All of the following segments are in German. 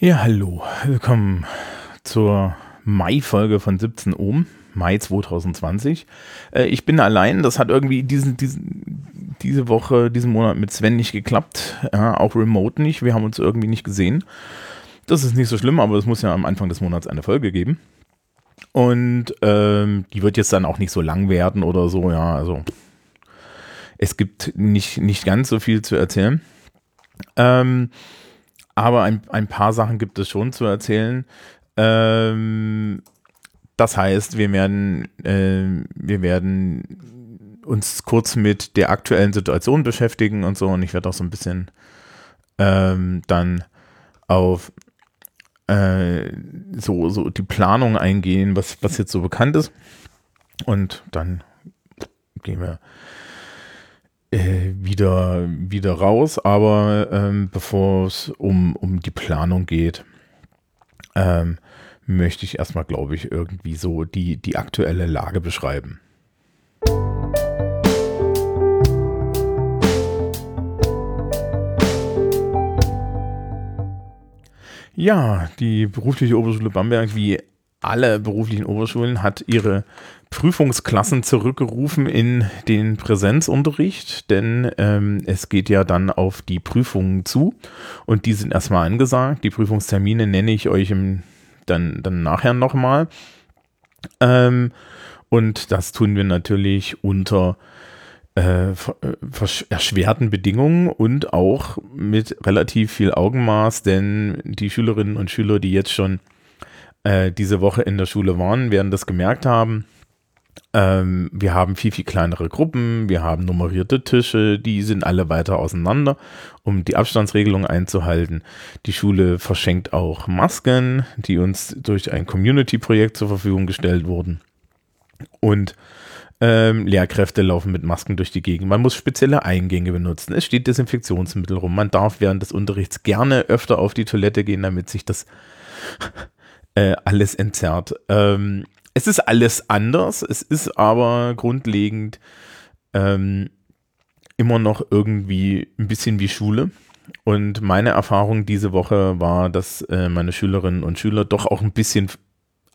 Ja, hallo. Willkommen zur Mai-Folge von 17 Ohm, Mai 2020. Äh, ich bin allein, das hat irgendwie diesen, diesen, diese Woche, diesen Monat mit Sven nicht geklappt, ja, auch remote nicht. Wir haben uns irgendwie nicht gesehen. Das ist nicht so schlimm, aber es muss ja am Anfang des Monats eine Folge geben. Und ähm, die wird jetzt dann auch nicht so lang werden oder so, ja, also es gibt nicht, nicht ganz so viel zu erzählen. Ähm, aber ein, ein paar Sachen gibt es schon zu erzählen. Ähm, das heißt, wir werden, äh, wir werden uns kurz mit der aktuellen Situation beschäftigen und so. Und ich werde auch so ein bisschen ähm, dann auf äh, so, so die Planung eingehen, was, was jetzt so bekannt ist. Und dann gehen wir äh, wieder, wieder raus. Aber ähm, bevor es um, um die Planung geht, ähm, möchte ich erstmal, glaube ich, irgendwie so die, die aktuelle Lage beschreiben. Ja, die berufliche Oberschule Bamberg, wie alle beruflichen Oberschulen, hat ihre Prüfungsklassen zurückgerufen in den Präsenzunterricht, denn ähm, es geht ja dann auf die Prüfungen zu und die sind erstmal angesagt. Die Prüfungstermine nenne ich euch im, dann, dann nachher nochmal. Ähm, und das tun wir natürlich unter äh, äh erschwerten Bedingungen und auch mit relativ viel Augenmaß, denn die Schülerinnen und Schüler, die jetzt schon äh, diese Woche in der Schule waren, werden das gemerkt haben ähm, wir haben viel, viel kleinere Gruppen, wir haben nummerierte Tische, die sind alle weiter auseinander, um die Abstandsregelung einzuhalten. Die Schule verschenkt auch Masken, die uns durch ein Community-Projekt zur Verfügung gestellt wurden. Und ähm, Lehrkräfte laufen mit Masken durch die Gegend. Man muss spezielle Eingänge benutzen. Es steht Desinfektionsmittel rum. Man darf während des Unterrichts gerne öfter auf die Toilette gehen, damit sich das äh, alles entzerrt. Ähm, es ist alles anders, es ist aber grundlegend ähm, immer noch irgendwie ein bisschen wie Schule. Und meine Erfahrung diese Woche war, dass äh, meine Schülerinnen und Schüler doch auch ein bisschen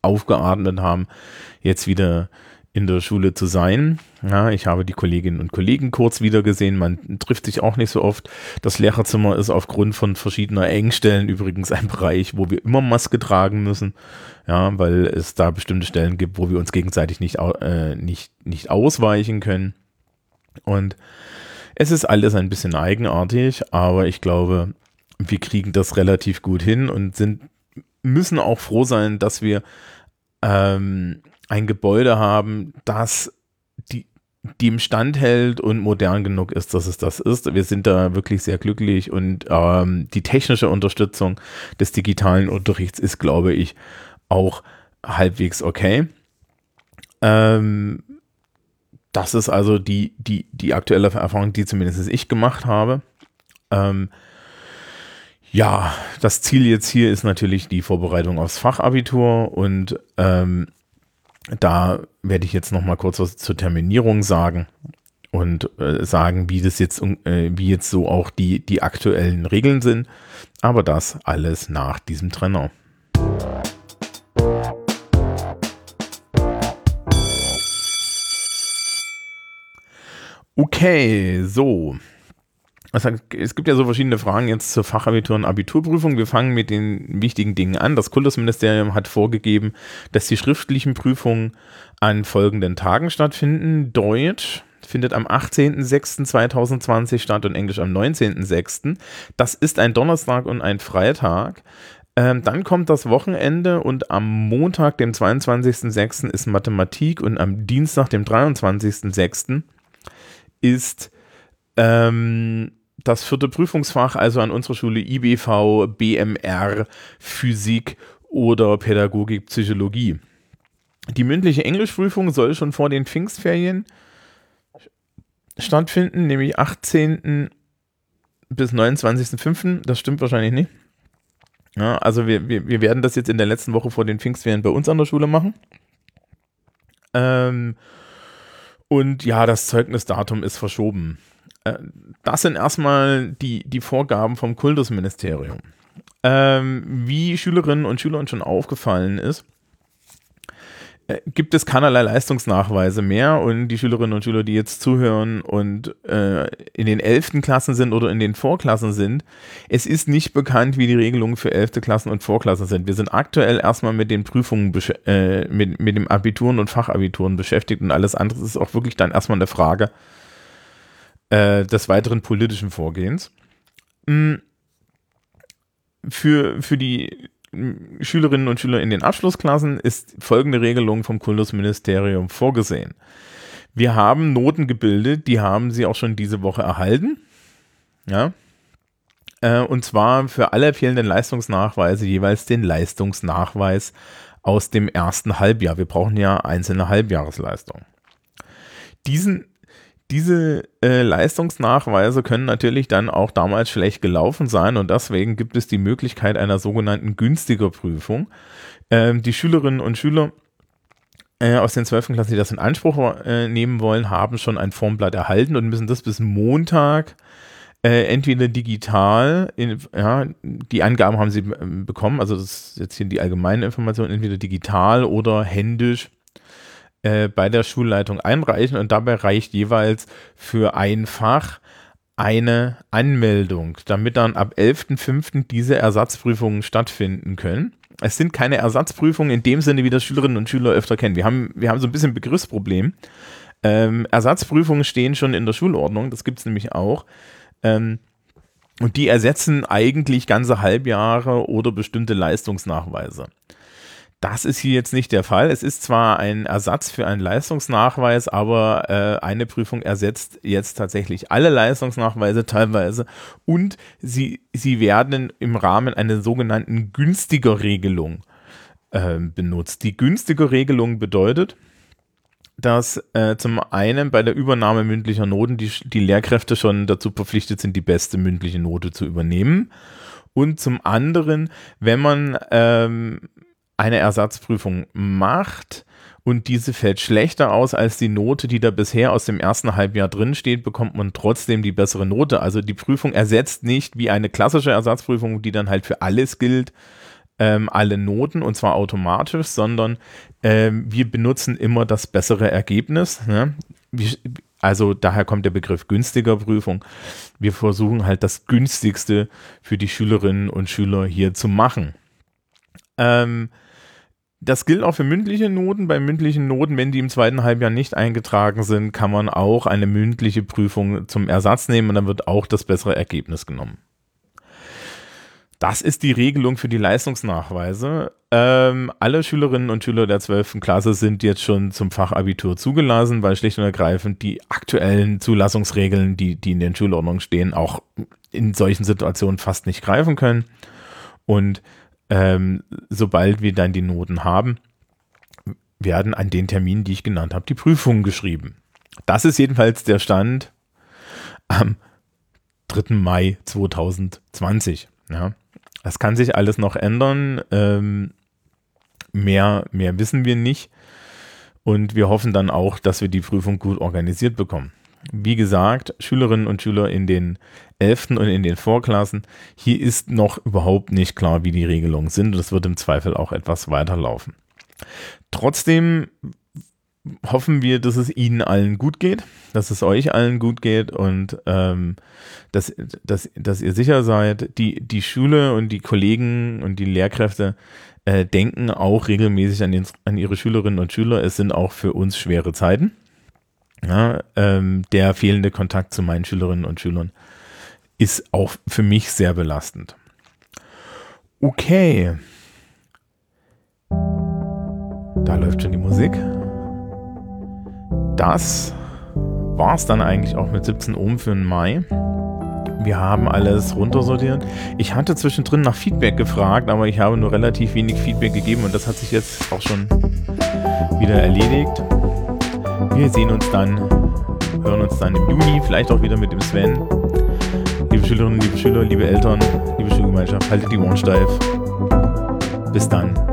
aufgeatmet haben, jetzt wieder in der Schule zu sein. Ja, ich habe die Kolleginnen und Kollegen kurz wieder gesehen. Man trifft sich auch nicht so oft. Das Lehrerzimmer ist aufgrund von verschiedener Engstellen übrigens ein Bereich, wo wir immer Maske tragen müssen. Ja, weil es da bestimmte Stellen gibt, wo wir uns gegenseitig nicht, äh, nicht, nicht ausweichen können. Und es ist alles ein bisschen eigenartig, aber ich glaube, wir kriegen das relativ gut hin und sind, müssen auch froh sein, dass wir ähm, ein Gebäude haben, das die, die im Stand hält und modern genug ist, dass es das ist. Wir sind da wirklich sehr glücklich und ähm, die technische Unterstützung des digitalen Unterrichts ist, glaube ich, auch halbwegs okay. Ähm, das ist also die, die, die aktuelle Erfahrung, die zumindest ich gemacht habe. Ähm, ja, das Ziel jetzt hier ist natürlich die Vorbereitung aufs Fachabitur und ähm, da werde ich jetzt noch mal kurz was zur Terminierung sagen und äh, sagen, wie das jetzt, äh, wie jetzt so auch die, die aktuellen Regeln sind. Aber das alles nach diesem Trenner. Okay, so. Es gibt ja so verschiedene Fragen jetzt zur Fachabitur und Abiturprüfung. Wir fangen mit den wichtigen Dingen an. Das Kultusministerium hat vorgegeben, dass die schriftlichen Prüfungen an folgenden Tagen stattfinden. Deutsch findet am 18.06.2020 statt und Englisch am 19.06. Das ist ein Donnerstag und ein Freitag. Ähm, dann kommt das Wochenende und am Montag, dem 22.06. ist Mathematik und am Dienstag, dem 23.06. ist ähm, das vierte Prüfungsfach, also an unserer Schule IBV, BMR, Physik oder Pädagogik, Psychologie. Die mündliche Englischprüfung soll schon vor den Pfingstferien stattfinden, nämlich 18. bis 29.05. Das stimmt wahrscheinlich nicht. Ja, also wir, wir, wir werden das jetzt in der letzten Woche vor den Pfingstferien bei uns an der Schule machen. Ähm, und ja, das Zeugnisdatum ist verschoben. Äh, das sind erstmal die, die Vorgaben vom Kultusministerium. ähm, wie Schülerinnen und Schülern schon aufgefallen ist, äh, gibt es keinerlei Leistungsnachweise mehr und die Schülerinnen und Schüler, die jetzt zuhören und äh, in den 11. Klassen sind oder in den Vorklassen sind, es ist nicht bekannt, wie die Regelungen für 11. Klassen und Vorklassen sind. Wir sind aktuell erstmal mit den Prüfungen, äh, mit, mit dem Abituren und Fachabituren beschäftigt und alles andere ist auch wirklich dann erstmal eine Frage äh, des weiteren politischen Vorgehens. Mhm. Für, für die Schülerinnen und Schüler in den Abschlussklassen ist folgende Regelung vom Kultusministerium vorgesehen. Wir haben Noten gebildet, die haben sie auch schon diese Woche erhalten. Ja. Äh, und zwar für alle fehlenden Leistungsnachweise jeweils den Leistungsnachweis aus dem ersten Halbjahr. Wir brauchen ja einzelne Halbjahresleistungen. Diesen diese äh, Leistungsnachweise können natürlich dann auch damals schlecht gelaufen sein und deswegen gibt es die Möglichkeit einer sogenannten günstiger Prüfung. Ähm, die Schülerinnen und Schüler äh, aus den 12. Klassen, die das in Anspruch äh, nehmen wollen, haben schon ein Formblatt erhalten und müssen das bis Montag äh, entweder digital, in, ja, die Angaben haben sie ähm, bekommen, also das ist jetzt hier die allgemeine Information, entweder digital oder händisch äh, bei der Schulleitung einreichen und dabei reicht jeweils für ein Fach eine Anmeldung, damit dann ab 11.05. diese Ersatzprüfungen stattfinden können. Es sind keine Ersatzprüfungen in dem Sinne, wie das Schülerinnen und Schüler öfter kennen. Wir haben, wir haben so ein bisschen Begriffsproblem. Ähm, Ersatzprüfungen stehen schon in der Schulordnung, das gibt es nämlich auch. Ähm, und die ersetzen eigentlich ganze Halbjahre oder bestimmte Leistungsnachweise. Das ist hier jetzt nicht der Fall. Es ist zwar ein Ersatz für einen Leistungsnachweis, aber äh, eine Prüfung ersetzt jetzt tatsächlich alle Leistungsnachweise teilweise und sie, sie werden im Rahmen einer sogenannten günstiger Regelung äh, benutzt. Die günstige Regelung bedeutet, dass äh, zum einen bei der Übernahme mündlicher Noten die, die Lehrkräfte schon dazu verpflichtet sind, die beste mündliche Note zu übernehmen. Und zum anderen, wenn man ähm, eine Ersatzprüfung macht und diese fällt schlechter aus als die Note, die da bisher aus dem ersten Halbjahr drin steht, bekommt man trotzdem die bessere Note. Also die Prüfung ersetzt nicht wie eine klassische Ersatzprüfung, die dann halt für alles gilt, ähm, alle Noten und zwar automatisch, sondern ähm, wir benutzen immer das bessere Ergebnis. Ne? also daher kommt der Begriff günstiger Prüfung. Wir versuchen halt das günstigste für die Schülerinnen und Schüler hier zu machen. Ähm, das gilt auch für mündliche Noten. Bei mündlichen Noten, wenn die im zweiten Halbjahr nicht eingetragen sind, kann man auch eine mündliche Prüfung zum Ersatz nehmen und dann wird auch das bessere Ergebnis genommen. Das ist die Regelung für die Leistungsnachweise. Ähm, alle Schülerinnen und Schüler der 12. Klasse sind jetzt schon zum Fachabitur zugelassen, weil schlicht und ergreifend die aktuellen Zulassungsregeln, die, die in den Schulordnungen stehen, auch in solchen Situationen fast nicht greifen können. Und ähm, sobald wir dann die Noten haben, werden an den Terminen, die ich genannt habe, die Prüfungen geschrieben. Das ist jedenfalls der Stand am 3. Mai 2020. Ja. Das kann sich alles noch ändern. Ähm, mehr, mehr wissen wir nicht. Und wir hoffen dann auch, dass wir die Prüfung gut organisiert bekommen. Wie gesagt, Schülerinnen und Schüler in den 11. und in den Vorklassen, hier ist noch überhaupt nicht klar, wie die Regelungen sind. Das wird im Zweifel auch etwas weiterlaufen. Trotzdem hoffen wir, dass es Ihnen allen gut geht, dass es euch allen gut geht und ähm, dass, dass, dass ihr sicher seid. Die, die Schule und die Kollegen und die Lehrkräfte äh, denken auch regelmäßig an, den, an ihre Schülerinnen und Schüler. Es sind auch für uns schwere Zeiten. Ja, ähm, der fehlende Kontakt zu meinen Schülerinnen und Schülern ist auch für mich sehr belastend. Okay. Da läuft schon die Musik. Das war es dann eigentlich auch mit 17 Ohm für den Mai. Wir haben alles runtersortiert. Ich hatte zwischendrin nach Feedback gefragt, aber ich habe nur relativ wenig Feedback gegeben und das hat sich jetzt auch schon wieder erledigt. Wir sehen uns dann, hören uns dann im Juni, vielleicht auch wieder mit dem Sven. Liebe Schülerinnen, liebe Schüler, liebe Eltern, liebe Schulgemeinschaft, haltet die Ohren steif. Bis dann.